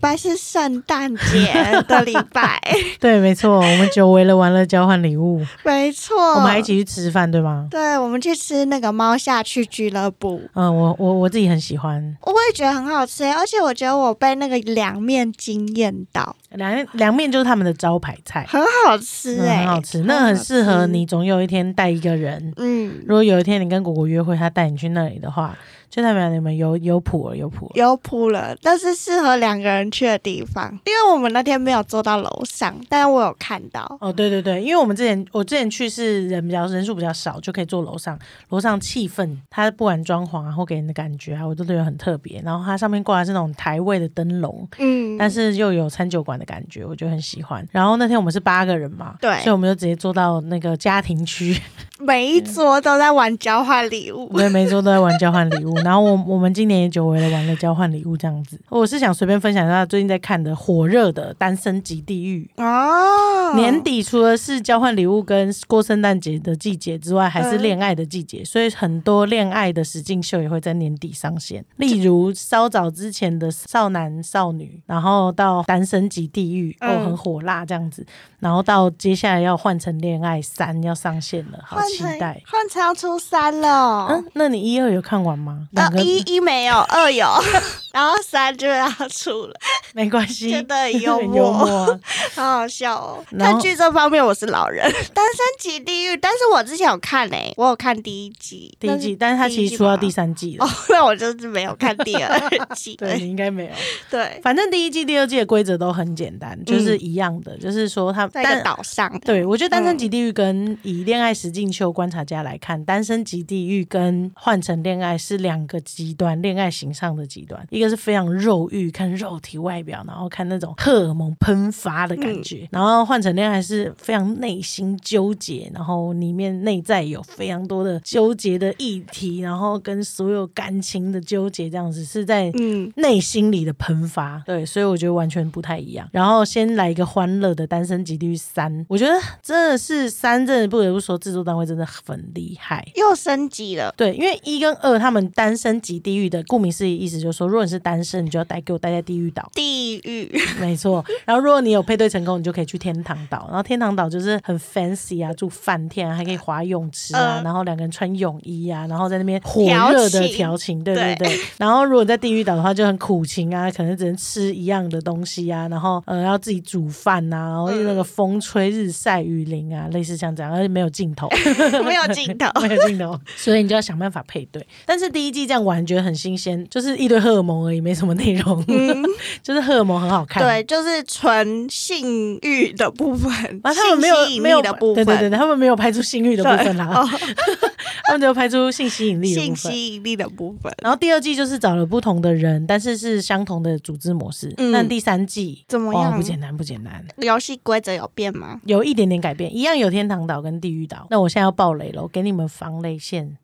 拜是圣诞节的礼拜，对，没错，我们久违了，玩乐交换礼物，没错。我们还一起去吃饭，对吗？对，我们去吃那个猫下去俱乐部。嗯，我我我自己很喜欢，我也觉得很好吃，而且我觉得我被那个凉面惊艳到，凉凉面就是他们的招牌菜，很好吃嗯哎、很好吃，那很适合你。总有一天带一个人，嗯，如果有一天你跟果果约会，他带你去那里的话，就代表你们有有谱了，有谱了。有谱了，但是适合两个人去的地方，因为我们那天没有坐到楼上，但我有看到。哦，对对对，因为我们之前我之前去是人比较人数比较少，就可以坐楼上，楼上气氛，它不管装潢啊或给人的感觉啊，我都觉得很特别。然后它上面挂的是那种台位的灯笼，嗯，但是又有餐酒馆的感觉，我就很喜欢。然后那天我们是八个人嘛，对所以我们就直接坐到那个家庭区，每一桌都在玩交换礼物。对，每一桌都在玩交换礼物。然后我我们今年也久违了玩了交换礼物这样子。我是想随便分享一下最近在看的火热的《单身级地狱》。哦，年底除了是交换礼物跟过圣诞节的季节之外，还是嗯恋爱的季节，所以很多恋爱的实境秀也会在年底上线。例如稍早之前的少男少女，然后到单身级地狱，哦，嗯很火辣这样子，然后到接下来要换成恋爱三要上线了，好期待。换成要出三了哦。嗯，那你一二有看完吗？两呃，一一没有，二有，然后三就要出了，没关系，真的很幽默。好好笑哦。然后看剧这方面我是老人，《单身级地狱》，但是我之前有看诶、我有看第一季，第一季，但是它其实出到第三季了。哦，那我就是没有看第二季。对你应该没有，对，反正第一季、第二季的规则都很简单，就是一样的，就是说他在一个岛上，对我觉得《单身级地狱》跟以恋爱实境秀观察家来看，《单身级地狱》跟换成恋爱是两个极端，恋爱形上的极端，一个是非常肉欲，看肉体外表，然后看那种荷尔蒙喷发的感觉，然后换成恋爱是非常内心纠结，然后里面内在有非常多的纠结的议题，然后跟所有感情的纠结，这样子是在嗯，内心里的喷发，对，所以我觉得完全不太一样。然后先来一个欢乐的《单身级地狱三》，我觉得真的是三，真的不得不说制作单位真的很厉害。又升级了，对，因为一跟二他们单身级地狱的，顾名思义，意思就是说，如果你是单身，你就要待给我待在地狱岛，地狱，没错。然后如果你有配对成功，你就可以去天堂岛。然后天堂岛就是很 fancy 啊，住饭店啊，还可以滑泳池啊，嗯然后两个人穿泳衣啊，然后在那边火热的调情，对对对对。然后如果在地狱岛的话，就很苦情啊，可能只能吃一样的东西啊，然后呃要自己煮饭呐、然后那个风吹日晒雨淋啊，类似像这样，而且没有镜头。没有镜头，没有镜头，所以你就要想办法配对。但是第一季这样玩觉得很新鲜，就是一堆荷尔蒙而已，没什么内容，就是荷尔蒙很好看。嗯对，就是纯性欲的部分，然 后他们没有没有部分，对对对，他们没有拍出性欲的部分啦，哦 他们只有拍出性吸引力的部性分。吸引力的部分。然后第二季就是找了不同的人，但是是相同的组织模式。嗯但第三季哦，怎么样？不简单，不简单，游戏规则有变吗？有一点点改变，一样有天堂岛跟地狱岛。那我现在要爆雷了，我给你们防雷线，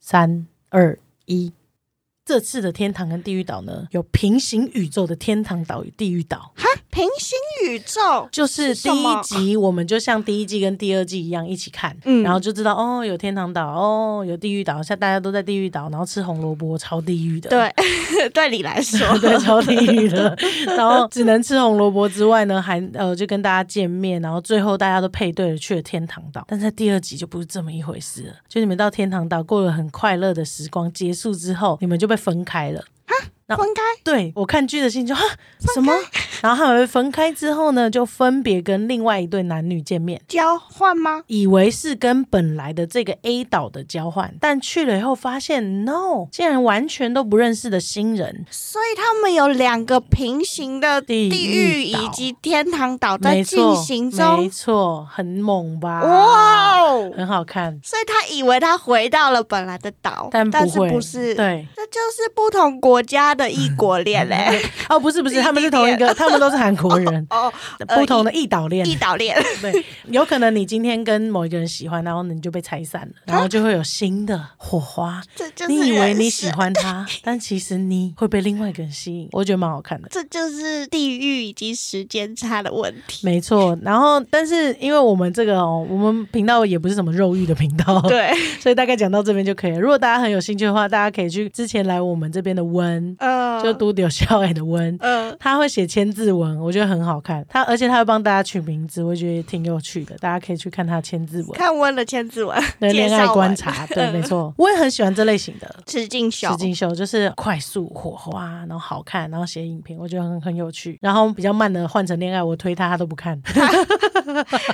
三二一。这次的天堂跟地狱岛呢，有平行宇宙的天堂岛与地狱岛，哈？平行宇宙？就是第一集我们就像第一季跟第二季一样一起看，嗯。然后就知道哦有天堂岛，哦有地狱岛，像大家都在地狱岛，然后吃红萝卜，超地狱的，对，对你来说，对，超地狱的。然后只能吃红萝卜之外呢，还呃就跟大家见面，然后最后大家都配对了去了天堂岛。但在第二集就不是这么一回事了，就你们到天堂岛过了很快乐的时光，结束之后你们就被分开了。分开对我看剧的心就啊什么？然后他们被分开之后呢，就分别跟另外一对男女见面。交换吗？以为是跟本来的这个 A 岛的交换，但去了以后发现 no，竟然完全都不认识的新人，所以他们有两个平行的地地狱以及天堂岛在进行中，没。错，很猛吧？哇哦！很好看，所以他以为他回到了本来的岛，但不但是会，不是？，对，这就是不同国家的异国恋嘞。哦，不是不是，他们是同一个，他们都是韩国人，哦，呃不同的异岛恋异，岛恋，对，有可能你今天跟某一个人喜欢，然后你就被拆散了，然后就会有新的火花。这就是你以为你喜欢他，但其实你会被另外一个人吸引，我觉得蛮好看的。这就是地域以及时间差的问题。没错，然后但是因为我们这个哦，我们频道也不是什么肉欲的频道，对，所以大概讲到这边就可以了。如果大家很有兴趣的话，大家可以去之前来我们这边的温，嗯嗯，就都丢小矮的文。嗯，他会写千字文，我觉得很好看。他而且他会帮大家取名字，我觉得挺有趣的。大家可以去看他的千字文看温的千字文，对恋爱观察。对，没错，我也很喜欢这类型的。池进秀实，境秀就是快速火花，然后好看，然后写影评，我觉得很很有趣。然后比较慢的换成恋爱，我推他他都不看，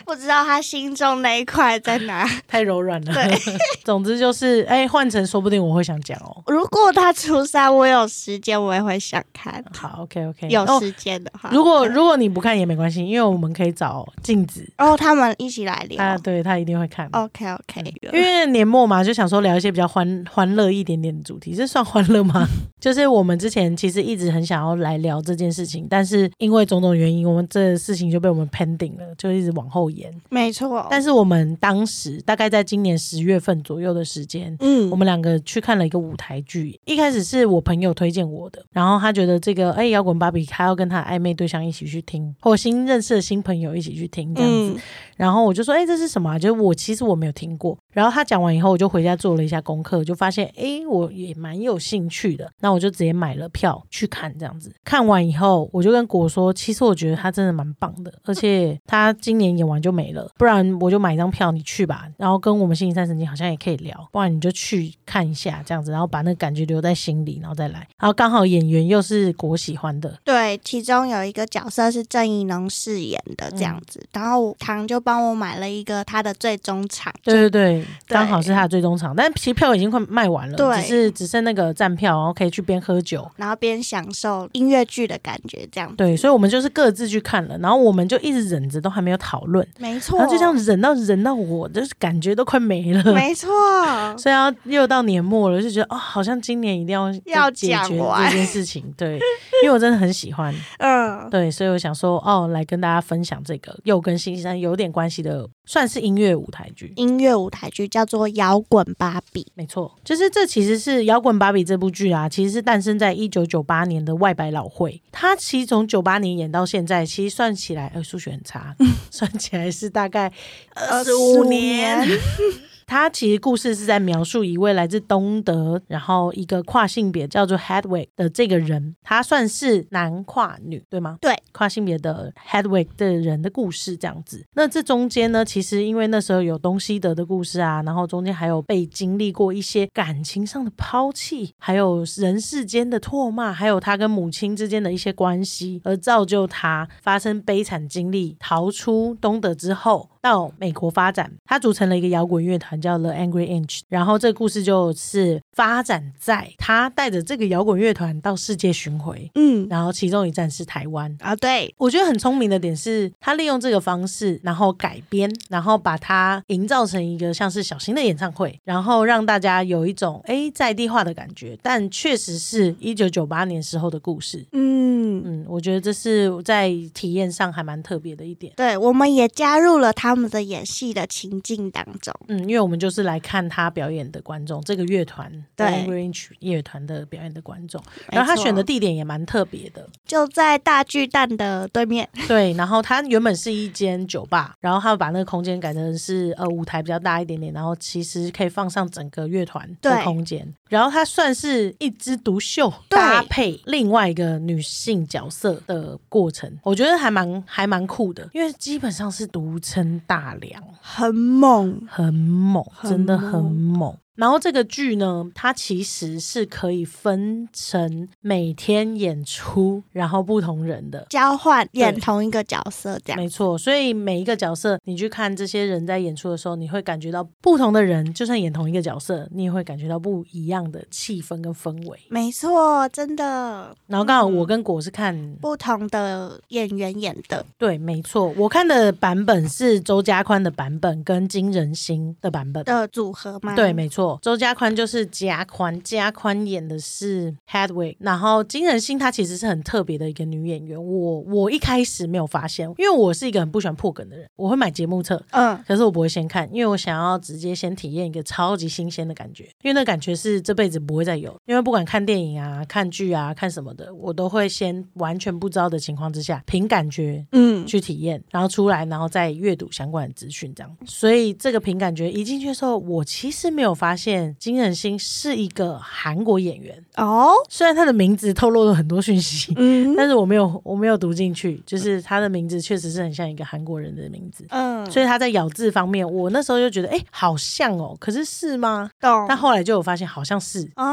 不知道他心中那一块在哪。太柔软了。对，总之就是，哎，换成说不定我会想讲哦。如果他初三，我有时间，我也会想看。好，OK OK，有哦时间的话，如果如果你不看也没关系，因为我们可以找镜子，哦，他们一起来聊。啊对他一定会看。OK OK，因为年末嘛，就想说聊一些比较欢欢乐一点点的主题，这算欢乐吗？就是我们之前其实一直很想要来聊这件事情，但是因为种种原因，我们这事情就被我们 pending 了，就一直往后延。没错。但是我们当时大概在今年十月份左右的时间，嗯，我们两个去看了一个舞台剧，一开始是我朋友推荐我的，然后他觉得这个哎摇滚芭比，他要跟他暧昧对象一起去听，或新认识的新朋友一起去听这样子。嗯然后我就说，哎、这是什么、啊？就是我其实我没有听过。然后他讲完以后，我就回家做了一下功课，就发现，哎、我也蛮有兴趣的。那我就直接买了票去看，这样子。看完以后，我就跟果说，其实我觉得他真的蛮棒的，而且他今年演完就没了，不然我就买一张票，你去吧。然后跟我们星期三神经好像也可以聊，不然你就去看一下这样子，然后把那个感觉留在心里，然后再来。然后刚好演员又是我喜欢的，对，其中有一个角色是郑怡农饰演的这样子，然后唐就帮我买了一个他的最终场，对对对，刚好是他的最终场，但其实票已经快卖完了，对。只是只剩那个站票，然后可以去边喝酒。然后边享受音乐剧的感觉这样子。对，所以我们就是各自去看了，然后我们就一直忍着，都还没有讨论，没错，然后就这样忍到忍到我就是感觉都快没了。没错，所以要又到年末了，就觉得哦，好像今年一定要要解决这件事情。对，因为我真的很喜欢，嗯，对，所以我想说哦，来跟大家分享这个又跟星期三有点关系的，算是音乐舞台剧。音乐舞台剧叫做《摇滚芭比》，没错，就是这其实是《摇滚芭比》这部剧啊，其实是诞生在一九九八年的外百老汇。它其实从九八年演到现在，其实算起来，呃，数学很差，算起来是大概二十五年。它其实故事是在描述一位来自东德，然后一个跨性别叫做 Hedwig 的这个人，他算是男跨女，对吗？对，跨性别的 Hedwig 的人的故事这样子。那这中间呢，其实因为那时候有东西德的故事啊，然后中间还有被经历过一些感情上的抛弃，还有人世间的唾骂，还有他跟母亲之间的一些关系，而造就他发生悲惨经历，逃出东德之后。到美国发展，他组成了一个摇滚乐团叫 The Angry Inch，然后这个故事就是发展在他带着这个摇滚乐团到世界巡回，嗯然后其中一站是台湾。啊，对，我觉得很聪明的点是，他利用这个方式，然后改编，然后把它营造成一个像是小型的演唱会，然后让大家有一种诶在地化的感觉，但确实是一九九八年时候的故事。嗯，嗯，我觉得这是在体验上还蛮特别的一点。对，我们也加入了他们的演戏的情境当中。嗯，因为我们就是来看他表演的观众，这个乐团对。乐团的表演的观众，然后他选的地点也蛮特别的，就在大巨蛋的对面。对，然后他原本是一间酒吧，然后他把那个空间改成是呃舞台比较大一点点，然后其实可以放上整个乐团的空间，然后他算是一枝独秀搭配另外一个女性角色的过程，我觉得还蛮还蛮酷的，因为基本上是独撑大梁，很猛，很猛，真的很猛。猛。然后这个剧呢，它其实是可以分成每天演出，然后不同人的。交换演同一个角色这样。没错，所以每一个角色，你去看这些人在演出的时候，你会感觉到不同的人，就算演同一个角色，你也会感觉到不一样的气氛跟氛围。没错，真的然后刚好我跟果是看，不同的演员演的。对，没错，我看的版本是周家宽的版本跟金仁心的版本。的组合吗？对，没错，周家宽就是加宽，加宽演的是 Hedwig，然后金仁心她其实是很特别的一个女演员。我我一开始没有发现，因为我是一个很不喜欢破梗的人，我会买节目册，嗯，可是我不会先看，因为我想要直接先体验一个超级新鲜的感觉，因为那感觉是这辈子不会再有。因为不管看电影啊、看剧啊、看什么的，我都会先完全不知道的情况之下，凭感觉嗯，去体验，然后出来，然后再阅读相关的资讯，这样。所以这个凭感觉一进去的时候，我其实没有发现金仁心是一个韩国演员，哦，虽然他的名字透露了很多讯息。嗯但是我没有，我没有读进去，就是他的名字确实是很像一个韩国人的名字，嗯，所以他在咬字方面，我那时候就觉得，哎、好像哦，可是是吗？懂。但后来就有发现，好像是，哦，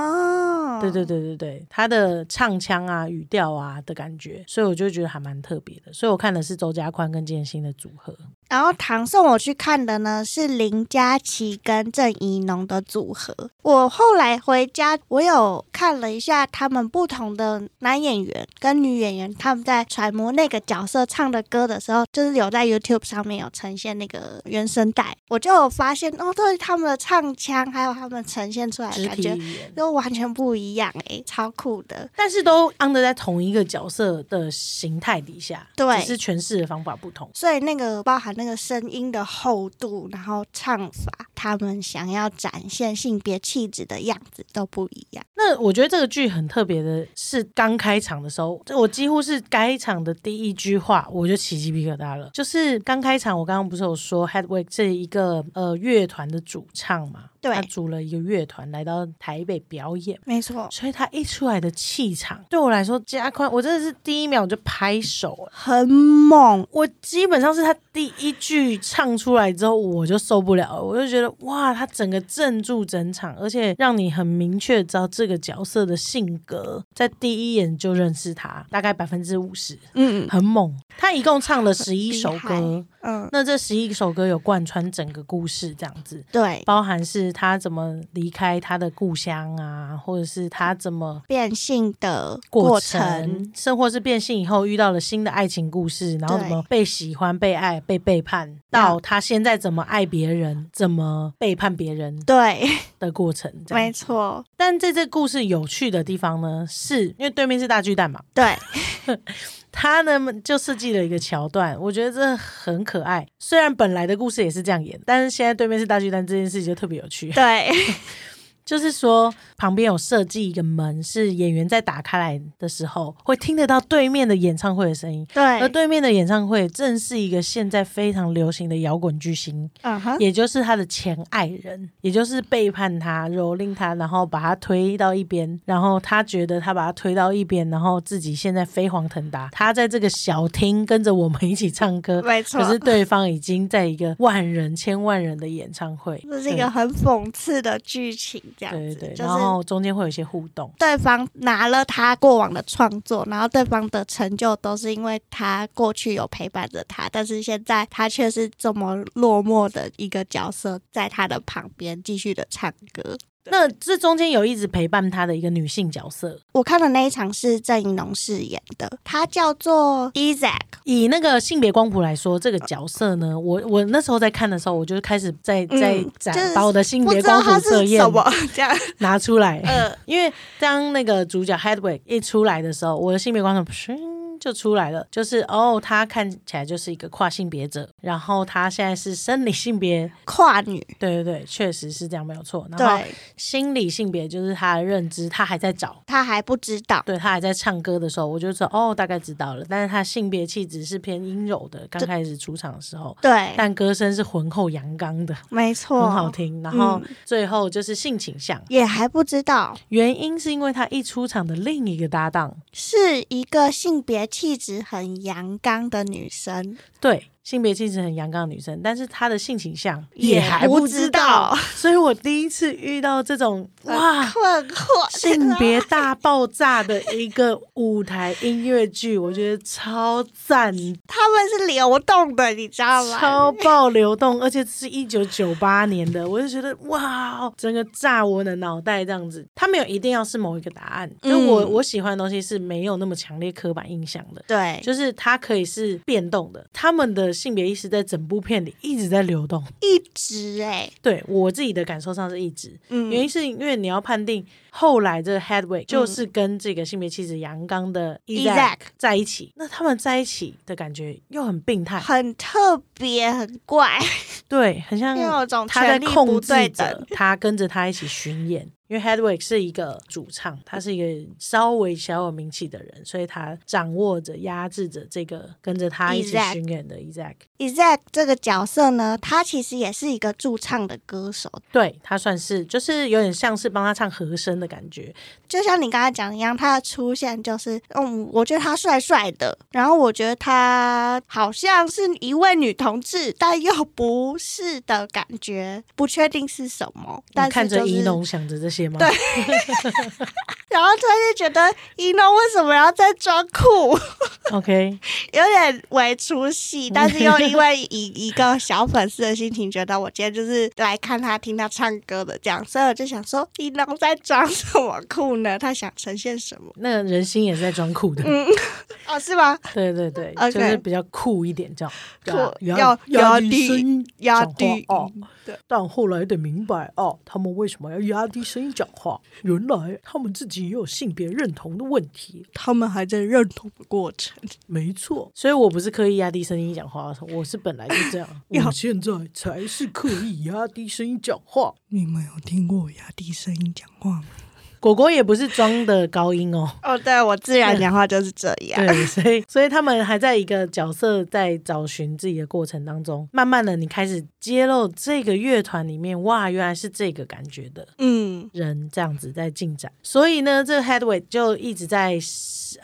对对对对对，他的唱腔啊、语调啊的感觉，所以我就觉得还蛮特别的。所以我看的是周家宽跟金星的组合。然后唐宋我去看的呢是林佳琪跟郑怡农的组合。我后来回家，我有看了一下他们不同的男演员跟女演员，他们在揣摩那个角色唱的歌的时候，就是有在 YouTube 上面有呈现那个原声带，我就有发现哦，对他们的唱腔还有他们呈现出来的感觉。都完全不一样诶、超酷的。但是都 under 在同一个角色的形态底下，对只是诠释的方法不同。所以那个包含那个声音的厚度，然后唱法，他们想要展现性别气质的样子都不一样。那我觉得这个剧很特别的是，刚开场的时候，这我几乎是该场的第一句话我就起鸡皮疙瘩了。就是刚开场，我刚刚不是有说 Hedwig 是一个呃乐团的主唱嘛？对他组了一个乐团来到台北表演。没错，所以他一出来的气场，对我来说加宽，我真的是第一秒就拍手。很猛，我基本上是他第一句唱出来之后，我就受不了了，我就觉得哇，他整个镇住整场，而且让你很明确知道这个角色的性格，在第一眼就认识他，大概百分之五十，嗯很猛。他一共唱了十一首歌，嗯，那这十一首歌有贯穿整个故事，这样子。对，包含是他怎么离开他的故乡啊，或者是他怎么变性的过过程，程，甚或是变性以后遇到了新的爱情故事，然后怎么被喜欢、被爱、被背叛，到他现在怎么爱别人、怎么背叛别人对，的过程。没错，但在这故事有趣的地方呢，是因为对面是大巨蛋嘛，对，他呢就设计了一个桥段，我觉得这很可爱。虽然本来的故事也是这样演，但是现在对面是大巨蛋这件事情就特别有趣。对，就是说，旁边有设计一个门，是演员在打开来的时候会听得到对面的演唱会的声音。对。而对，面的演唱会正是一个现在非常流行的摇滚巨星，嗯哼，也就是他的前爱人，也就是背叛他、蹂躏他，然后把他推到一边，然后他觉得他把他推到一边，然后自己现在飞黄腾达。他在这个小厅跟着我们一起唱歌，没错。可是对方已经在一个万人、千万人的演唱会，这是一个很讽刺的剧情，这样子，对对对，然就是后中间会有一些互动。对方拿了他过往的创作，然后对方的成就都是因为他过去有陪伴着他，但是现在他却是这么落寞的一个角色，在他的旁边继续的唱歌。那这中间有一直陪伴他的一个女性角色，我看的那一场是郑怡农饰演的，他叫做 Isaac，以那个性别光谱来说，这个角色呢，我我那时候在看的时候，我就开始在在嗯展、就是把我的性别光谱测验这样。拿出来，呃，因为当那个主角 Hedwig 一出来的时候，我的性别光谱噗就出来了，就是哦，他看起来就是一个跨性别者，然后他现在是生理性别，跨女，对对对，确实是这样没有错。然后心理性别就是他的认知，他还在找。他还不知道。对他还在唱歌的时候，我就说哦，大概知道了。但是他性别气质是偏阴柔的，刚开始出场的时候，对，但歌声是浑厚阳刚的，没错，很好听。然后嗯最后就是性倾向，也还不知道原因是因为他一出场的另一个搭档，是一个性别气质很阳刚的女生，对性别气质很阳刚的女生，但是她的性倾向也还不不知知道道。所以我第一次遇到这种哇。困惑。性别大爆炸的一个舞台音乐剧，我觉得超赞，他们是流动的，你知道吗？超爆流动，而且是一九九八年的，我就觉得哇，整个炸我的脑袋这样子。他没有一定要是某一个答案，就我、嗯我喜欢的东西是没有那么强烈刻板印象的。对，就是它可以是变动的，他们的性别意识在整部片里一直在流动。一直哎、对我自己的感受上是一直，嗯。原因是因为你要判定后来这个 Headway 就是跟这个性别气质阳刚的 Isaac Isaac 在一起，那他们在一起的感觉又很病态，很特别，很怪，对，很像又有种他在控制着。他跟着他一起巡演，因为 Hedwig 是一个主唱，他是一个稍微小有名气的人，所以他掌握着、压制着这个跟着他一起巡演的 Isaac。Isaac 这个角色呢，他其实也是一个驻唱的歌手，对他算是就是有点像是帮他唱和声的感觉，就像你刚才讲一样，他的出现就是，嗯，我觉得他帅帅的，然后我觉得他好像是一位女同志，但又不是的感觉，不确定是什么。但看着就是怡农想着这些吗？对 然后他就觉得一诺为什么要再装酷，，OK，有点为出戏，但是又因为以一个小粉丝的心情，觉得我今天就是来看他听他唱歌的这样，所以我就想说，一诺在装什么酷呢？他想呈现什么？那个人心也是在装酷的，嗯哦，是吗？对对对就是比较酷一点，这样酷要要压低压低哦音。对但后来得明白啊，他们为什么要压低声音讲话？原来他们自己也有性别认同的问题。他们还在认同的过程。没错，所以我不是刻意压低声音讲话，我是本来就这样。我现在才是刻意压低声音讲话。你们有听过我压低声音讲话吗？果果也不是装的高音哦。哦，对我自然讲话就是这样。对，所以所以他们还在一个角色在找寻自己的过程当中，慢慢的你开始揭露这个乐团里面，哇，原来是这个感觉的嗯，人这样子在进展。所以呢，这个 Headway 就一直在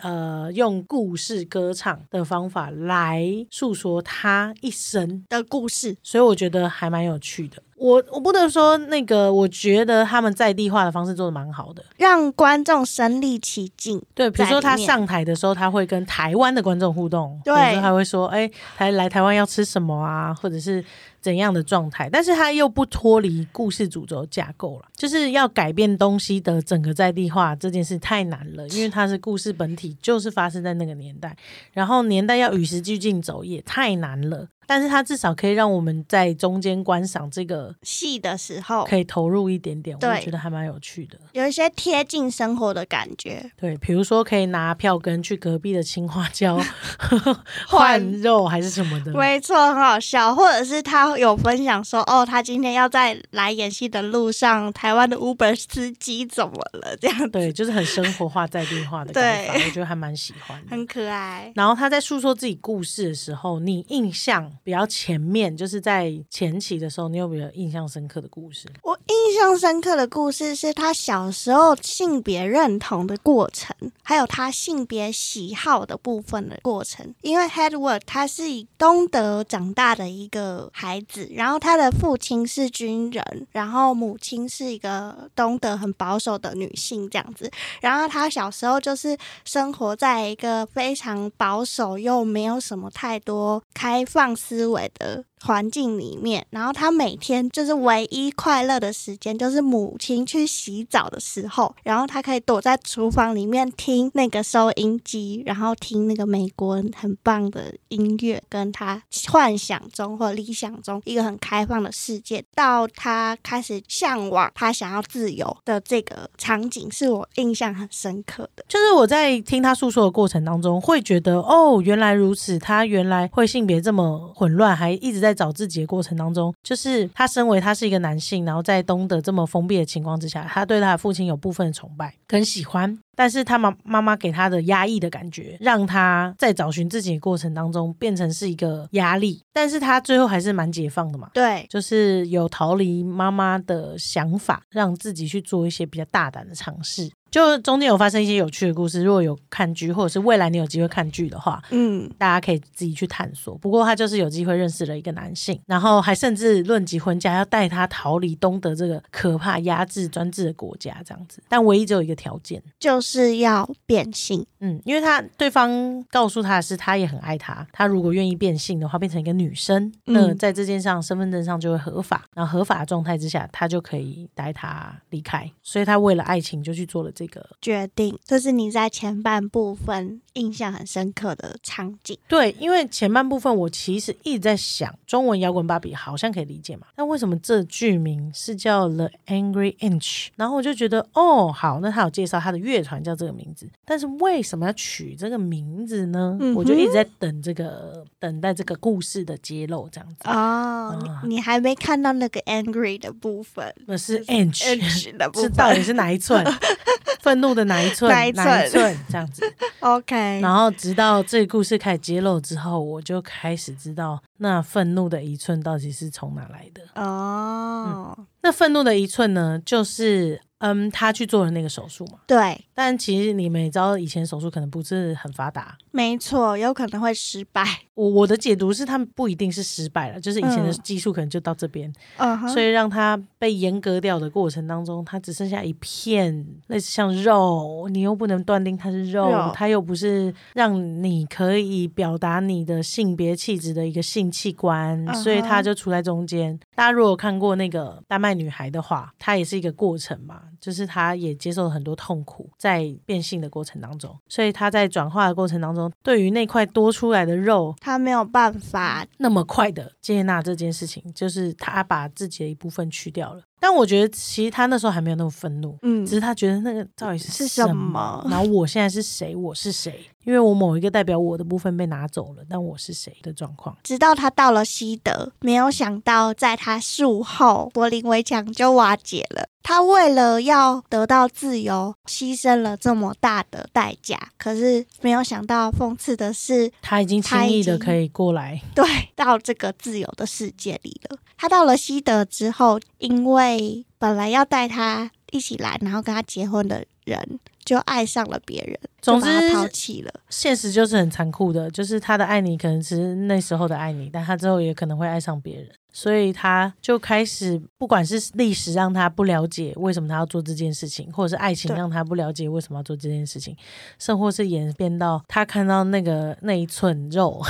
呃用故事歌唱的方法来诉说他一生的故事，所以我觉得还蛮有趣的。我我不能说那个，我觉得他们在地化的方式做的蛮好的。让观众身临其境。对，比如说他上台的时候，他会跟台湾的观众互动，对或者说他会说：“哎、台来台湾要吃什么啊？”或者是怎样的状态，但是它又不脱离故事主轴架构了，就是要改变东西的整个在地化这件事太难了，因为它是故事本体，就是发生在那个年代，然后年代要与时俱进走也太难了。但是它至少可以让我们在中间观赏这个，戏的时候可以投入一点点，我对觉得还蛮有趣的。有一些贴近生活的感觉，对，比如说可以拿票根去隔壁的青花椒换 换肉还是什么的，没错，很好笑。或者是他有分享说，哦，他今天要在来演戏的路上，台湾的 Uber 司机怎么了？这样子对，就是很生活化、在地化的对我觉得还蛮喜欢的。很可爱。然后他在诉说自己故事的时候，你印象比较前面，就是在前期的时候，你有没有印象深刻的故事？我印象深刻的故事是他小时候性别认同的过程，还有他性别喜好的部分的过程。因为 Hedward 他是以东德长大的一个孩子，然后他的父亲是军人，然后母亲是一个东德很保守的女性这样子。然后他小时候就是生活在一个非常保守又没有什么太多开放思维的环境里面，然后他每天就是唯一快乐的时间，就是母亲去洗澡的时候，然后他可以躲在厨房里面听那个收音机，然后听那个美国很棒的音乐，跟他幻想中或理想中一个很开放的世界，到他开始向往他想要自由的这个场景，是我印象很深刻的。就是我在听他诉说的过程当中，会觉得哦，原来如此，他原来会性别这么混乱，还一直在在找自己的过程当中，就是他身为他是一个男性，然后在东德这么封闭的情况之下，他对他的父亲有部分的崇拜跟喜欢，但是他妈妈妈给他的压抑的感觉，让他在找寻自己的过程当中变成是一个压力，但是他最后还是蛮解放的嘛。对，就是有逃离妈妈的想法，让自己去做一些比较大胆的尝试。就中间有发生一些有趣的故事，如果有看剧，或者是未来你有机会看剧的话，嗯，大家可以自己去探索。不过他就是有机会认识了一个男性，然后还甚至论及婚嫁，要带他逃离东德这个可怕压制专制的国家，这样子。但唯一只有一个条件，就是要变性。嗯，因为他对方告诉他的是，他也很爱他，他如果愿意变性的话，变成一个女生，嗯那在这件上身份证上就会合法，然后合法的状态之下，他就可以带他离开，所以他为了爱情就去做了这个。决定，这是你在前半部分印象很深刻的场景。对，因为前半部分我其实一直在想，中文摇滚芭比好像可以理解嘛，但为什么这剧名是叫 The Angry Inch？然后我就觉得，哦，好，那他有介绍他的乐团团叫这个名字，但是为什么要取这个名字呢？嗯我就一直在等这个等待这个故事的揭露，这样子。哦，啊你你还没看到那个 angry 的部分那是 inch，，H 的部是，到底是哪一寸？愤怒的哪一寸？哪一寸寸？这样子。OK，然后直到这个故事开始揭露之后，我就开始知道那愤怒的一寸到底是从哪来的。哦，那愤怒的一寸呢，就是嗯，他去做了那个手术嘛。对，但其实你们也知道，以前手术可能不是很发达。没错，有可能会失败。我我的解读是，他们不一定是失败了，就是以前的嗯技术可能就到这边，嗯，所以让它被阉割掉的过程当中，它只剩下一片类似像肉，你又不能断定它是肉，肉它又不是让你可以表达你的性别气质的一个性器官，嗯所以它就处在中间。大家如果看过那个丹麦女孩的话，它也是一个过程嘛，就是他也接受了很多痛苦在变性的过程当中，所以他在转化的过程当中，对于那块多出来的肉，他没有办法，那么快的接纳这件事情，就是他把自己的一部分去掉了。但我觉得其实他那时候还没有那么愤怒，嗯只是他觉得那个到底是是什什么然后我现在是谁？我是谁？因为我某一个代表我的部分被拿走了，但我是谁的状况？直到他到了西德，没有想到在他术后，柏林围墙就瓦解了。他为了要得到自由，牺牲了这么大的代价。可是没有想到，讽刺的是，他已经轻易的可以过来，对，到这个自由的世界里了。他到了西德之后，因为本来要带他一起来，然后跟他结婚的人，就爱上了别人，就总之抛弃了。现实就是很残酷的，就是他的爱你可能只是那时候的爱你，但他之后也可能会爱上别人，所以他就开始，不管是历史让他不了解为什么他要做这件事情，或者是爱情让他不了解为什么要做这件事情，甚或是演变到他看到那个那一寸肉，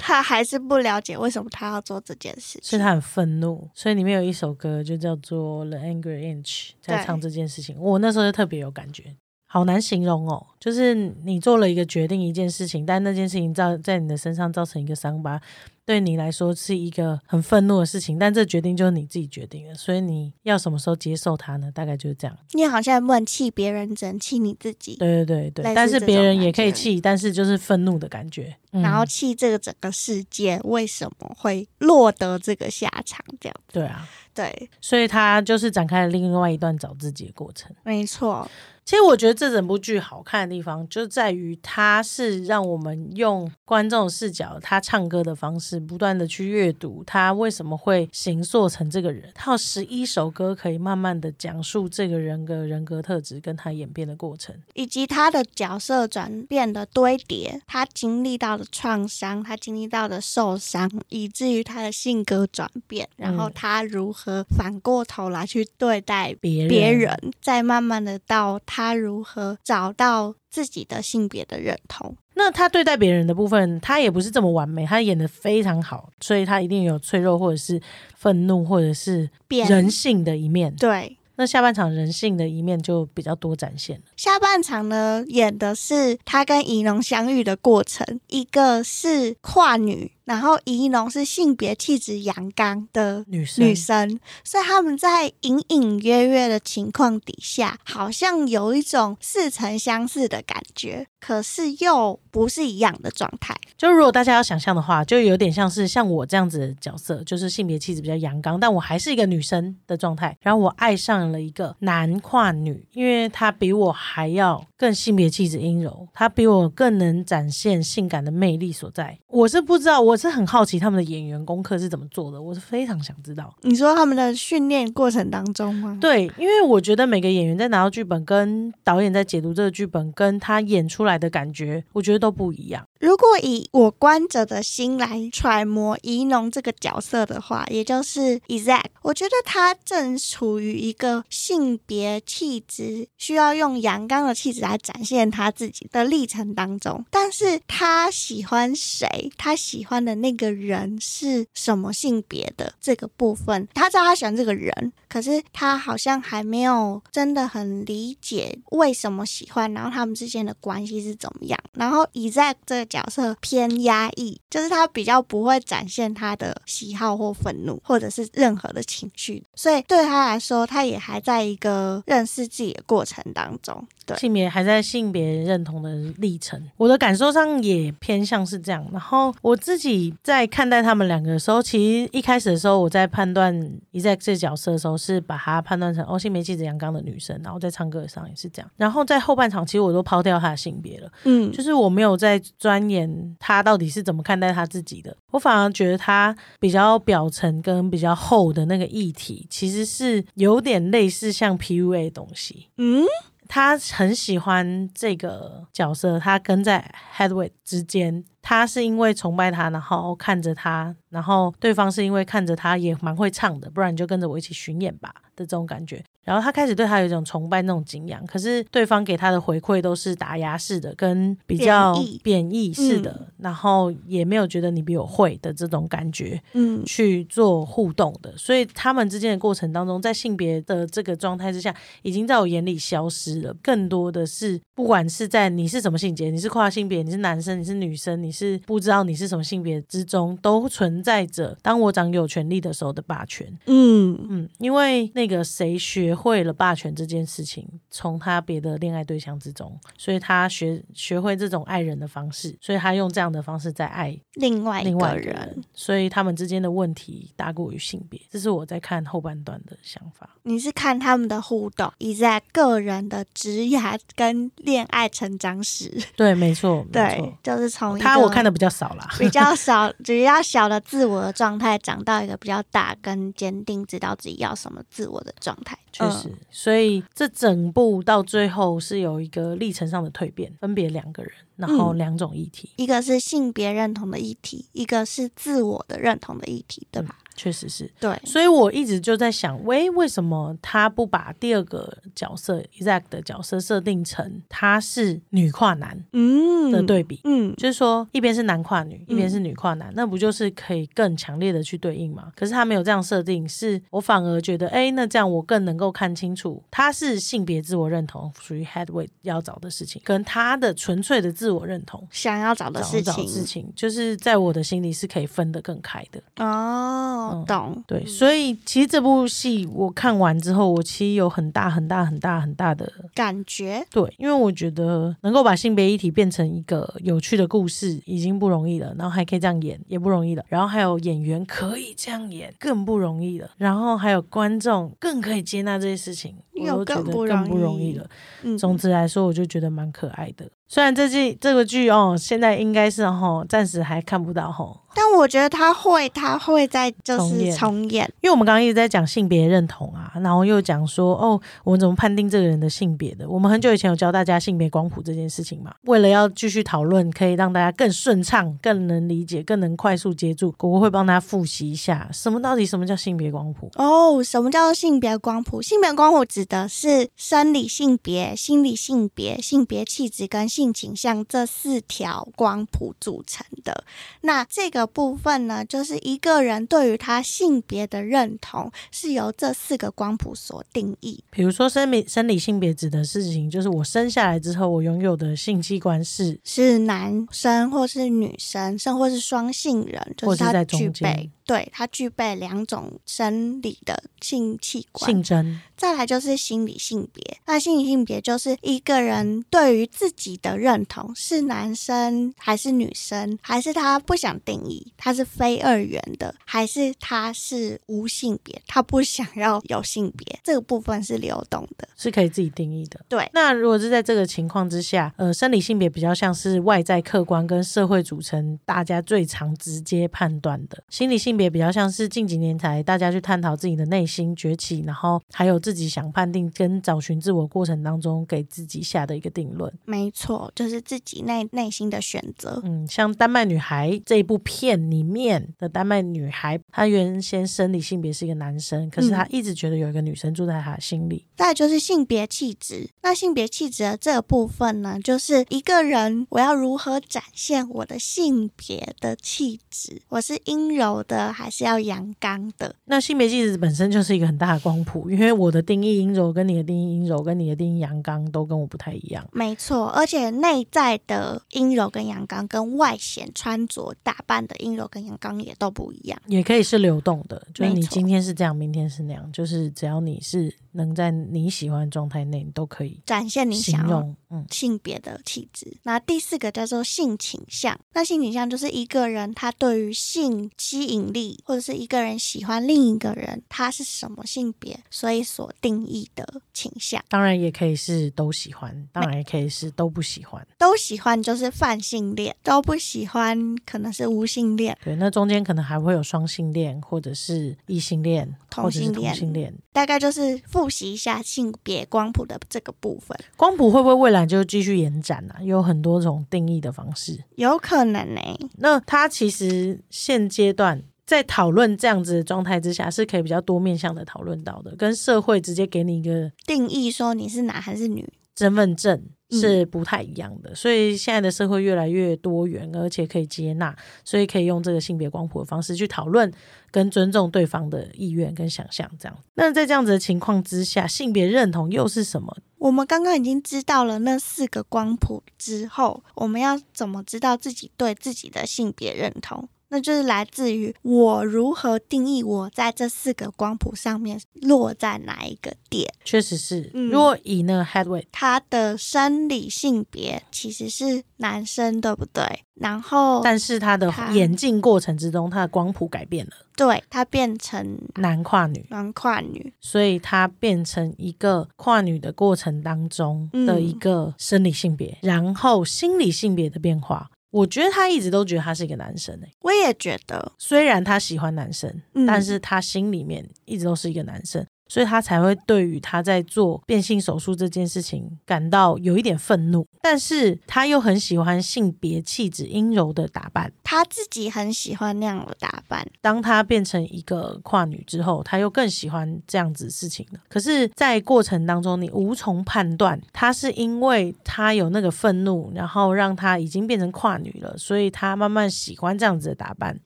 他还是不了解为什么他要做这件事情。所以他很愤怒。所以里面有一首歌就叫做《The Angry Inch》，在唱这件事情。我那时候就特别有感觉。好难形容哦，就是你做了一个决定，一件事情，但那件事情造在你的身上造成一个伤疤，对你来说是一个很愤怒的事情，但这决定就是你自己决定的，所以你要什么时候接受它呢？大概就是这样。你好像不能气别人，只能气你自己，对对对对，但是别人也可以气，但是就是愤怒的感觉。嗯然后气这个整个世界为什么会落得这个下场？这样对啊，对，所以他就是展开了另外一段找自己的过程。没错，其实我觉得这整部剧好看的地方，就在于它是让我们用观众视角，他唱歌的方式，不断的去阅读他为什么会形塑成这个人。他有十一首歌，可以慢慢的讲述这个人格人格特质跟他演变的过程。以及他的角色转变的堆叠，他经历到的创伤，他经历到的受伤，以至于他的性格转变，然后嗯他如何反过头来去对待别人，别人，再慢慢的到他如何找到自己的性别的认同。那他对待别人的部分，他也不是这么完美，他演的非常好，所以他一定有脆弱或者是愤怒或者是变人性的一面。对，那下半场人性的一面就比较多展现了。下半场呢，演的是他跟怡农相遇的过程，一个是跨女，然后怡农是性别气质阳刚的女生，女生，所以他们在隐隐约约的情况底下，好像有一种似曾相识的感觉，可是又不是一样的状态。就如果大家要想象的话，就有点像是像我这样子的角色，就是性别气质比较阳刚，但我还是一个女生的状态。然后我爱上了一个男跨女，因为他比我还要更性别气质阴柔，他比我更能展现性感的魅力所在。我是不知道，我是很好奇他们的演员功课是怎么做的，我是非常想知道。你说他们的训练过程当中吗？对，因为我觉得每个演员在拿到剧本，跟导演在解读这个剧本，跟他演出来的感觉，我觉得都不一样。如果以我观者的心来揣摩怡农这个角色的话，也就是 Isaac，我觉得他正处于一个性别气质需要用阳刚的气质来展现他自己的历程当中，但是他喜欢谁，他喜欢的那个人是什么性别的这个部分，他知道他喜欢这个人，可是他好像还没有真的很理解为什么喜欢，然后他们之间的关系是怎么样。然后以在这个角色偏压抑，就是他比较不会展现他的喜好或愤怒，或者是任何的情绪，所以对他来说，他也还在一个认识自己的过程当中。对性别还在性别认同的历程。我的感受上也偏向是这样。然后我自己在看待他们两个的时候，其实一开始的时候，我在判断这角色的时候，是把他判断成哦性别气质阳刚的女生，然后在唱歌上也是这样。然后在后半场，其实我都抛掉他的性别了。嗯，就是我没有在钻研他到底是怎么看待他自己的，我反而觉得他比较表层跟比较厚的那个议题，其实是有点类似像 PUA 的东西。嗯，他很喜欢这个角色，他跟在 Headway 之间，他是因为崇拜他，然后看着他，然后对方是因为看着他也蛮会唱的，不然你就跟着我一起巡演吧的这种感觉。然后他开始对他有一种崇拜那种敬仰，可是对方给他的回馈都是打压式的，跟比较贬义式的，然后也没有觉得你比我会的这种感觉。嗯，去做互动的，所以他们之间的过程当中，在性别的这个状态之下，已经在我眼里消失了。更多的是，不管是在你是什么性别，你是跨性别，你是男生，你是女生，你是不知道你是什么性别之中，都存在着当我长有权利的时候的霸权。嗯，嗯，因为那个谁学会了霸权这件事情，从他别的恋爱对象之中，所以他学学会这种爱人的方式，所以他用这样的方式在爱另外一另外一个个人人，，所以他们之间的问题大过于性别，这是我在看后半段的想法。你是看他们的互动，以及在个人的职涯跟恋爱成长史。对，没错，没对错，。就是从他我看的比较少啦，比较 少、比较小的自我的状态，长到一个比较大跟坚定，知道自己要什么自我的状态。确实，所以这整部到最后是有一个历程上的蜕变，分别两个人，然后嗯两种议题，一个是性别认同的议题，一个是自我的认同的议题，对吧？确实是。对，所以我一直就在想，喂，为什么他不把第二个角色 Isaac 的角色设定成他是女跨男嗯的对比？嗯，就是说，一边是男跨女，一边是女跨男，那不就是可以更强烈的去对应吗？可是他没有这样设定，是我反而觉得，哎，那这样我更能够看清楚，他是性别自我认同属于 Headway 要找的事情，跟他的纯粹的自我认同想要找的事情事情，就是在我的心里是可以分得更开的。哦嗯，懂。对，所以其实这部戏我看完之后，我其实有很大很大很大很大的感觉对，因为我觉得能够把性别议题变成一个有趣的故事已经不容易了，然后还可以这样演也不容易了，然后还有演员可以这样演更不容易了，然后还有观众更可以接纳这些事情，我又都觉更不得更不容易了。嗯，总之来说，我就觉得蛮可爱的。虽然这季这个剧哦，现在应该是哈，暂时还看不到哈，但我觉得他会，他会在就是重演重演。因为我们刚刚一直在讲性别认同啊，然后又讲说哦，我们怎么判定这个人的性别的？我们很久以前有教大家性别光谱这件事情嘛。为了要继续讨论，可以让大家更顺畅、更能理解、更能快速接住，果果会帮大家复习一下，什么到底什么叫性别光谱？哦，什么叫做性别光谱？性别光谱指的是生理性别、心理性别、性别气质跟性倾向这四条光谱组成的。那这个部分呢，就是一个人对于他性别的认同是由这四个光谱所定义。比如说生理生理性别指的事情，就是我生下来之后，我拥有的性器官是是男生或是女生，甚或是双性人，就或是是他具在中间备，对它具备两种生理的性器官。性征。再来就是心理性别，那心理性别就是一个人对于自己的认同是男生还是女生，还是他不想定义，他是非二元的，还是他是无性别，他不想要有性别，这个部分是流动的。是可以自己定义的。对那如果是在这个情况之下，呃，生理性别比较像是外在客观跟社会组成，大家最常直接判断的；心理性别比较像是近几年才大家去探讨自己的内心崛起，然后还有自己想判定跟找寻自我过程当中给自己下的一个定论。没错，就是自己内内心的选择。嗯，像《丹麦女孩》这一部片里面的丹麦女孩，她原先生理性别是一个男生，可是她一直觉得有一个女生住在她的心里。再来就是性别气质，那性别气质的这个部分呢，就是一个人我要如何展现我的性别的气质，我是阴柔的还是要阳刚的？那性别气质本身就是一个很大的光谱，因为我的定义阴柔跟你的定义阴柔跟你的定义阳刚都跟我不太一样。没错，而且内在的阴柔跟阳刚，跟外显穿着打扮的阴柔跟阳刚也都不一样。也可以是流动的，就是你今天是这样，明天是那样，就是只要你是能在你喜欢的状态内，你都可以展现你想要。嗯，性别的气质。那第四个叫做性倾向，那性倾向就是一个人他对于性吸引力，或者是一个人喜欢另一个人，他是什么性别，所以所定义的倾向。当然也可以是都喜欢，当然也可以是都不喜欢。都喜欢就是泛性恋，都不喜欢可能是无性恋。对，那中间可能还会有双性恋，或者是异性恋，同性恋同性恋。大概就是复习一下性别光谱的这个部分，光谱会不会未来就继续延展呢、有很多种定义的方式。有可能呢、那它其实现阶段在讨论这样子的状态之下，是可以比较多面向的讨论到的，跟社会直接给你一个定义说你是男还是女，身份证嗯是不太一样的。所以现在的社会越来越多元，而且可以接纳，所以可以用这个性别光谱的方式去讨论跟尊重对方的意愿跟想象。这样，那在这样子的情况之下，性别认同又是什么？我们刚刚已经知道了那四个光谱之后，我们要怎么知道自己对自己的性别认同？那就是来自于我如何定义我在这四个光谱上面落在哪一个点。确实是，嗯如果以那个 Headway 他的生理性别其实是男生，对不对？然后但是他的他演进过程之中，他的光谱改变了，对他变成男跨女，男跨女，所以他变成一个跨女的过程当中的一个生理性别，然后心理性别的变化。我觉得他一直都觉得他是一个男生诶、欸。我也觉得，虽然他喜欢男生，嗯。但是他心里面一直都是一个男生。所以他才会对于他在做变性手术这件事情感到有一点愤怒，但是他又很喜欢性别气质阴柔的打扮。他自己很喜欢那样的打扮，当他变成一个跨女之后，他又更喜欢这样子的事情了。可是，在过程当中，你无从判断他是因为他有那个愤怒，然后让他已经变成跨女了，所以他慢慢喜欢这样子的打扮，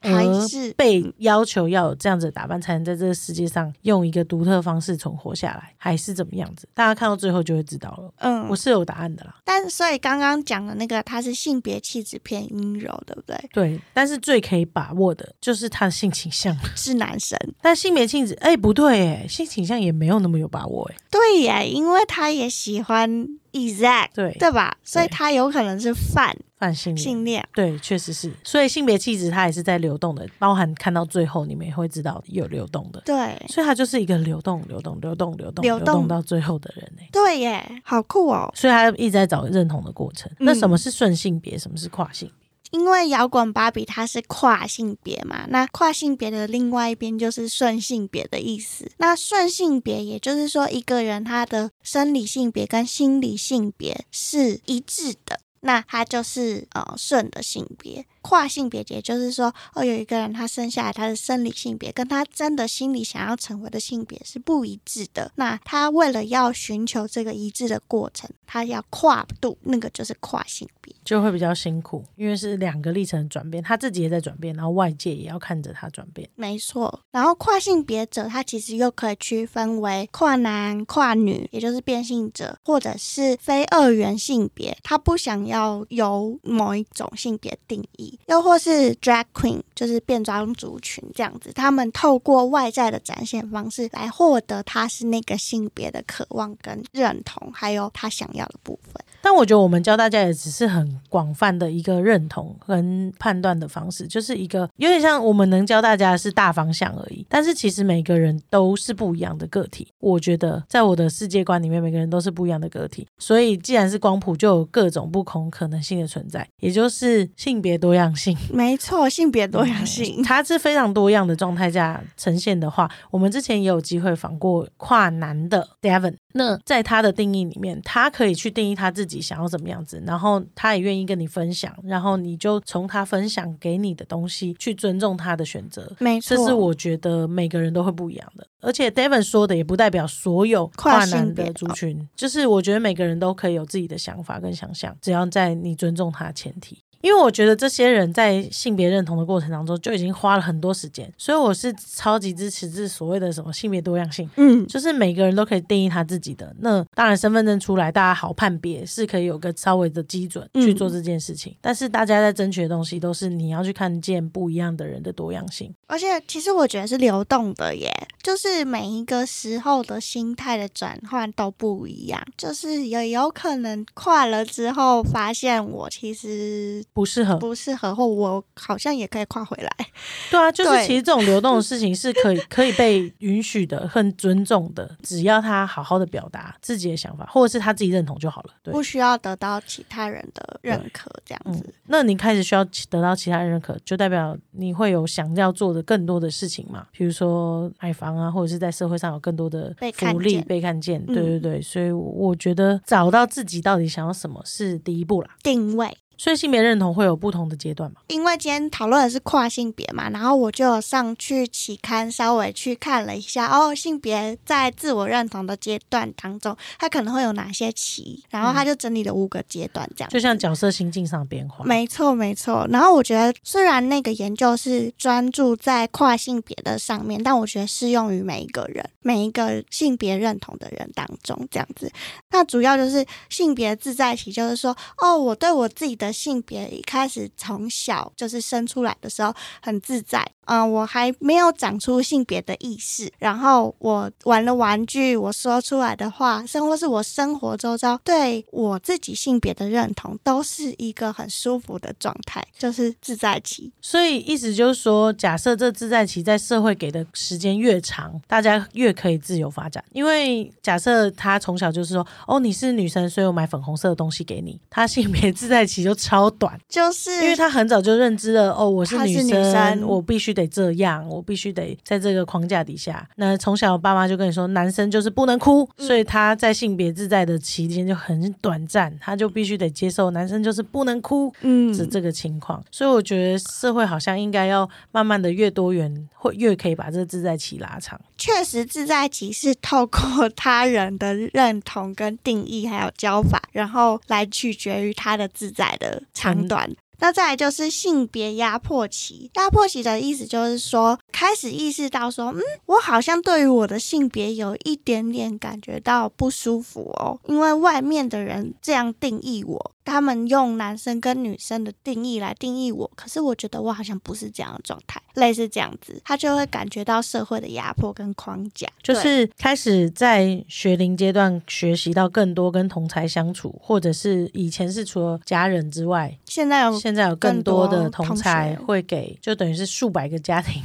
还是被要求要有这样子的打扮，才能在这个世界上用一个独特方式存活下来，还是怎么样子？大家看到最后就会知道了。嗯我，是有答案的啦，但所以刚刚讲的那个，他是性别气质偏阴柔，对不对？对，但是最可以把握的就是他的性倾向，是男生，但性别气质，哎，不对，哎，性倾向也没有那么有把握，哎，对耶，因为他也喜欢 exact，对，对吧？所以对他有可能是泛泛性恋。性恋。对，确实是，所以性别气质它也是在流动的，包含看到最后你们也会知道有流动的，对所以他就是一个流动、流动、流动、流动、流动到最后的人哎。对耶，好酷哦！所以他一直在找认同的过程。嗯那什么是顺性别？什么是跨性别？因为摇滚芭比它是跨性别嘛，那跨性别的另外一边就是顺性别的意思。那顺性别也就是说，一个人他的生理性别跟心理性别是一致的，那他就是呃顺的性别。跨性别也就是说，哦，有一个人他生下来他的生理性别跟他真的心里想要成为的性别是不一致的。那他为了要寻求这个一致的过程，他要跨度，那个就是跨性别。就会比较辛苦，因为是两个历程的转变，他自己也在转变，然后外界也要看着他转变。没错，然后跨性别者，他其实又可以区分为跨男、跨女，也就是变性者，或者是非二元性别，他不想要由某一种性别定义，又或是 drag queen，就是变装族群这样子，他们透过外在的展现方式来获得他是那个性别的渴望跟认同，还有他想要的部分。但我觉得我们教大家也只是很广泛的一个认同跟判断的方式，就是一个有点像我们能教大家的是大方向而已。但是其实每个人都是不一样的个体，我觉得在我的世界观里面，每个人都是不一样的个体。所以既然是光谱，就有各种不同可能性的存在，也就是性别多样性。没错，性别多样性。它是非常多样的状态下呈现的话，我们之前也有机会访过跨男的 Devon。那在他的定义里面，他可以去定义他自己想要怎么样子，然后他也愿意跟你分享，然后你就从他分享给你的东西去尊重他的选择。没错，这是我觉得每个人都会不一样的，而且 David 说的也不代表所有跨男的族群，就是我觉得每个人都可以有自己的想法跟想象，只要在你尊重他的前提。因为我觉得这些人在性别认同的过程当中就已经花了很多时间，所以我是超级支持这所谓的什么性别多样性，嗯，就是每个人都可以定义他自己的。那当然身份证出来，大家好判别，是可以有个稍微的基准去做这件事情。但是大家在争取的东西都是你要去看见不一样的人的多样性。而且其实我觉得是流动的耶，就是每一个时候的心态的转换都不一样，就是也有可能跨了之后发现我其实不适合，不适合，或我好像也可以跨回来。对啊，就是其实这种流动的事情是可以可以被允许的，很尊重的，只要他好好的表达自己的想法，或者是他自己认同就好了。对，不需要得到其他人的认可，这样嗯子。，那你开始需要得到其他人认可，就代表你会有想要做的更多的事情嘛？比如说买房啊，或者是在社会上有更多的被看福利、见被看见。嗯对对对，所以我觉得找到自己到底想要什么是第一步啦。定位，所以性别认同会有不同的阶段嘛？因为今天讨论的是跨性别嘛，然后我就上去期刊稍微去看了一下，哦，性别在自我认同的阶段当中，它可能会有哪些期，然后他就整理了五个阶段这样。就像角色心境上变化。没错，没错。然后我觉得，虽然那个研究是专注在跨性别的上面，但我觉得适用于每一个人，每一个性别认同的人当中，这样子。那主要就是性别自在期，就是说，哦，我对我自己的的性别一开始从小就是生出来的时候很自在，嗯、我还没有长出性别的意识，然后我玩了玩具，我说出来的话，甚或是我生活周遭对我自己性别的认同，都是一个很舒服的状态，就是自在期。所以意思就是说，假设这自在期在社会给的时间越长，大家越可以自由发展。因为假设他从小就是说，哦，你是女生，所以我买粉红色的东西给你，他性别自在期就超短，就是因为他很早就认知了，哦，我是女女生，生。我必须得这样，我必须得在这个框架底下。那从小爸妈就跟你说，男生就是不能哭，嗯。所以他在性别自在的期间就很短暂，他就必须得接受男生就是不能哭，嗯。是这个情况，所以我觉得社会好像应该要慢慢的越多元，会越可以把这个自在期拉长。确实自在期是透过他人的认同跟定义，还有教法，然后来取决于他的自在的长短。那再来就是性别压迫期，压迫期的意思就是说，开始意识到说，嗯，我好像对于我的性别有一点点感觉到不舒服哦，因为外面的人这样定义我，他们用男生跟女生的定义来定义我，可是我觉得我好像不是这样的状态，类似这样子，他就会感觉到社会的压迫跟框架，就是开始在学龄阶段学习到更多跟同才相处，或者是以前是除了家人之外，现在有现在有更多的同同才会给，就等于是数百个家庭。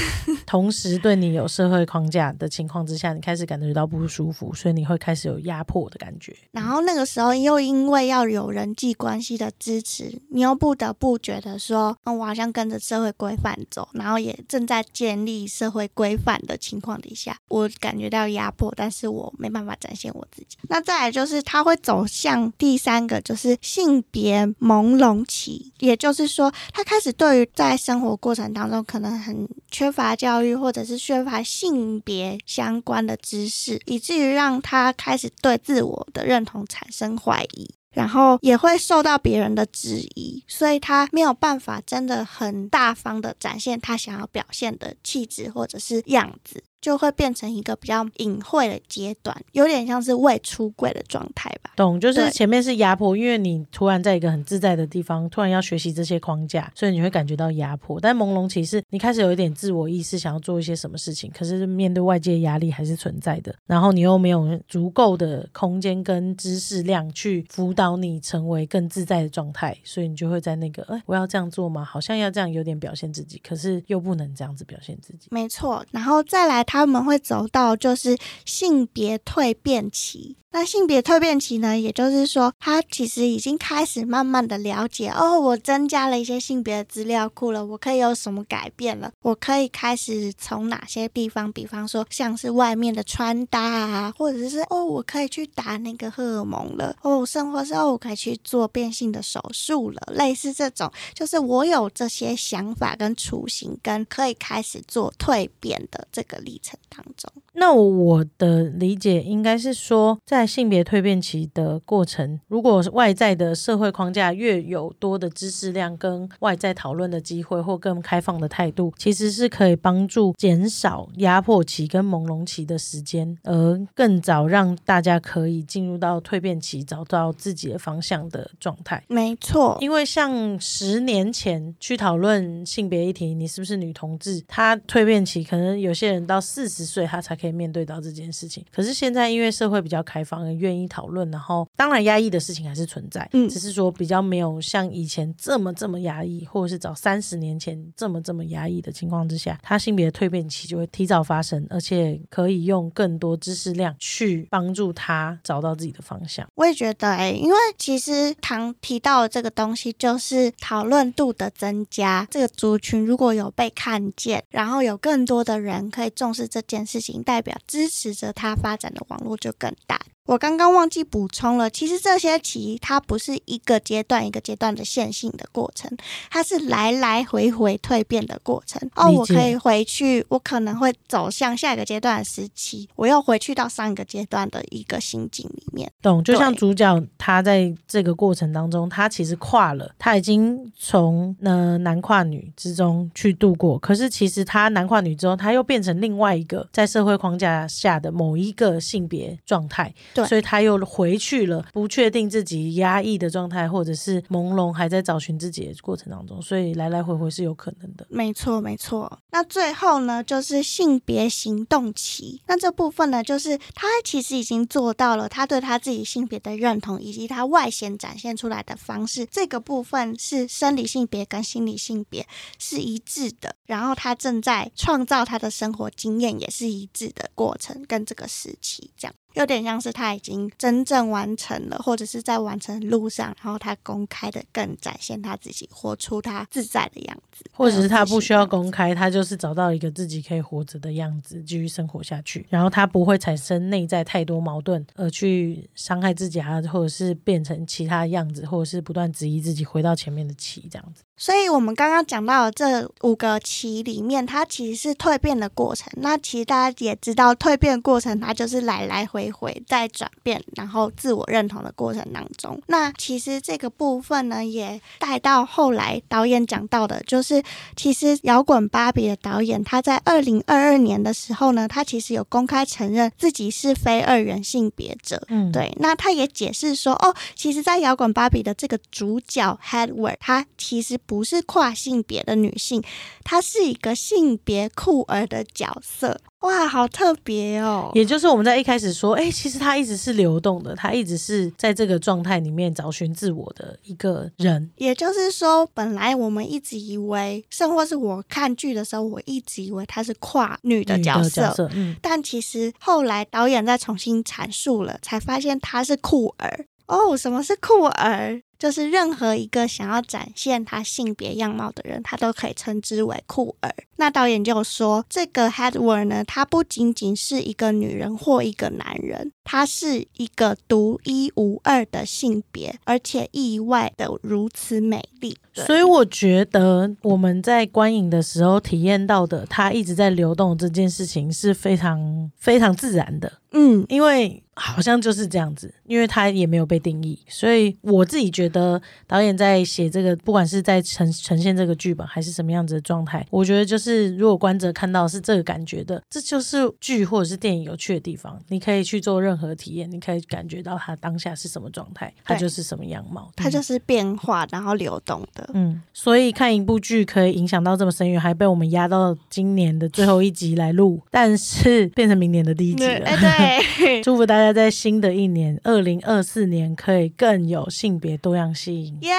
同时对你有社会框架的情况之下，你开始感觉到不舒服，所以你会开始有压迫的感觉。然后那个时候又因为要有人人际关系的支持，你又不得不觉得说，嗯，我好像跟着社会规范走，然后也正在建立社会规范的情况底下，我感觉到压迫，但是我没办法展现我自己。那再来就是他会走向第三个，就是性别朦胧期，也就是说，他开始对于在生活过程当中可能很缺乏教育，或者是缺乏性别相关的知识，以至于让他开始对自我的认同产生怀疑。然后也会受到别人的质疑，所以他没有办法真的很大方的展现他想要表现的气质或者是样子，就会变成一个比较隐晦的阶段，有点像是未出柜的状态吧。懂，就是前面是压迫，因为你突然在一个很自在的地方，突然要学习这些框架，所以你会感觉到压迫。但朦胧其实你开始有一点自我意识，想要做一些什么事情，可是面对外界压力还是存在的，然后你又没有足够的空间跟知识量去辅导你成为更自在的状态，所以你就会在那个，哎，我要这样做吗？好像要这样有点表现自己，可是又不能这样子表现自己。没错，然后再来他们会走到就是性别蜕变期。那性别蜕变期呢，也就是说，他其实已经开始慢慢的了解，哦，我增加了一些性别的资料库了，我可以有什么改变了？我可以开始从哪些地方，比方说像是外面的穿搭啊，或者是哦，我可以去打那个荷尔蒙了，哦，甚或是哦，我可以去做变性的手术了，类似这种，就是我有这些想法跟雏形，跟可以开始做蜕变的这个历程当中。那我的理解应该是说，在性别蜕变期的过程，如果外在的社会框架越有多的知识量跟外在讨论的机会，或更开放的态度，其实是可以帮助减少压迫期跟朦胧期的时间，而更早让大家可以进入到蜕变期，找到自己的方向的状态。没错，因为像十年前去讨论性别议题，你是不是女同志，她蜕变期可能有些人到四十岁他才可以面对到这件事情。可是现在因为社会比较开放，愿意讨论，然后当然压抑的事情还是存在，嗯只是说比较没有像以前这么这么压抑，或者是早三十年前这么这么压抑的情况之下，他性别蜕变期就会提早发生，而且可以用更多知识量去帮助他找到自己的方向。我也觉得哎、因为其实唐提到的这个东西，就是讨论度的增加。这个族群如果有被看见，然后有更多的人可以重视这件事情，代表支持着他发展的网络就更大。我刚刚忘记补充了，其实这些棋它不是一个阶段一个阶段的线性的过程，它是来来回回蜕变的过程。哦，我可以回去，我可能会走向下一个阶段的时期，我又回去到上一个阶段的一个心境里面。懂，就像主角他在这个过程当中，他其实跨了，他已经从呃男跨女之中去度过，可是其实他男跨女之后，他又变成另外一个在社会框架下的某一个性别状态，对所以他又回去了不确定自己压抑的状态，或者是朦胧还在找寻自己的过程当中，所以来来回回是有可能的。没错，没错。那最后呢，就是性别行动期。那这部分呢，就是他其实已经做到了他对他自己性别的认同，以及他外显展现出来的方式。这个部分是生理性别跟心理性别是一致的。然后他正在创造他的生活经验，也是一致的过程，跟这个时期这样。有点像是他已经真正完成了，或者是在完成的路上，然后他公开的更展现他自己，活出他自在的样子，或者是他不需要公开，他就是找到一个自己可以活着的样子，继续生活下去。然后他不会产生内在太多矛盾，而去伤害自己啊，或者是变成其他样子，或者是不断质疑自己，回到前面的棋这样子。所以，我们刚刚讲到的这五个棋里面，它其实是蜕变的过程。那其实大家也知道，蜕变的过程它就是来来回回在转变，然后自我认同的过程当中。那其实这个部分呢，也带到后来导演讲到的，就是其实摇滚芭比的导演他在二零二二年的时候呢，他其实有公开承认自己是非二元性别者。嗯，对，那他也解释说，哦，其实，在摇滚芭比的这个主角 Hedward，他其实不是跨性别的女性，她是一个性别酷儿的角色。哇，好特别哦！也就是我们在一开始说，哎、其实他一直是流动的，他一直是在这个状态里面找寻自我的一个人。也就是说，本来我们一直以为，甚或是我看剧的时候，我一直以为她是跨女的角色，角色，嗯，但其实后来导演再重新阐述了，才发现他是酷儿。哦，什么是酷儿？就是任何一个想要展现他性别样貌的人，他都可以称之为酷儿。那导演就说，这个 Hedward 呢，它不仅仅是一个女人或一个男人，他是一个独一无二的性别，而且意外的如此美丽。对。所以我觉得我们在观影的时候体验到的，它一直在流动这件事情是非常非常自然的，嗯，因为好像就是这样子，因为它也没有被定义，所以我自己觉得导演在写这个，不管是在呈呈现这个剧本还是什么样子的状态，我觉得就是如果观者看到是这个感觉的，这就是剧或者是电影有趣的地方，你可以去做任何体验，你可以感觉到它当下是什么状态，它就是什么样貌，嗯它就是变化然后流动的。嗯，所以看一部剧可以影响到这么深远，还被我们压到今年的最后一集来录，但是变成明年的第一集了。哎，对。祝福大家在新的一年，二零二四年可以更有性别多样性。耶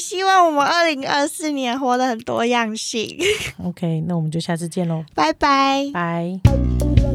希望我们二零二四年活得很多样性。OK，那我们就下次见喽，拜拜。拜。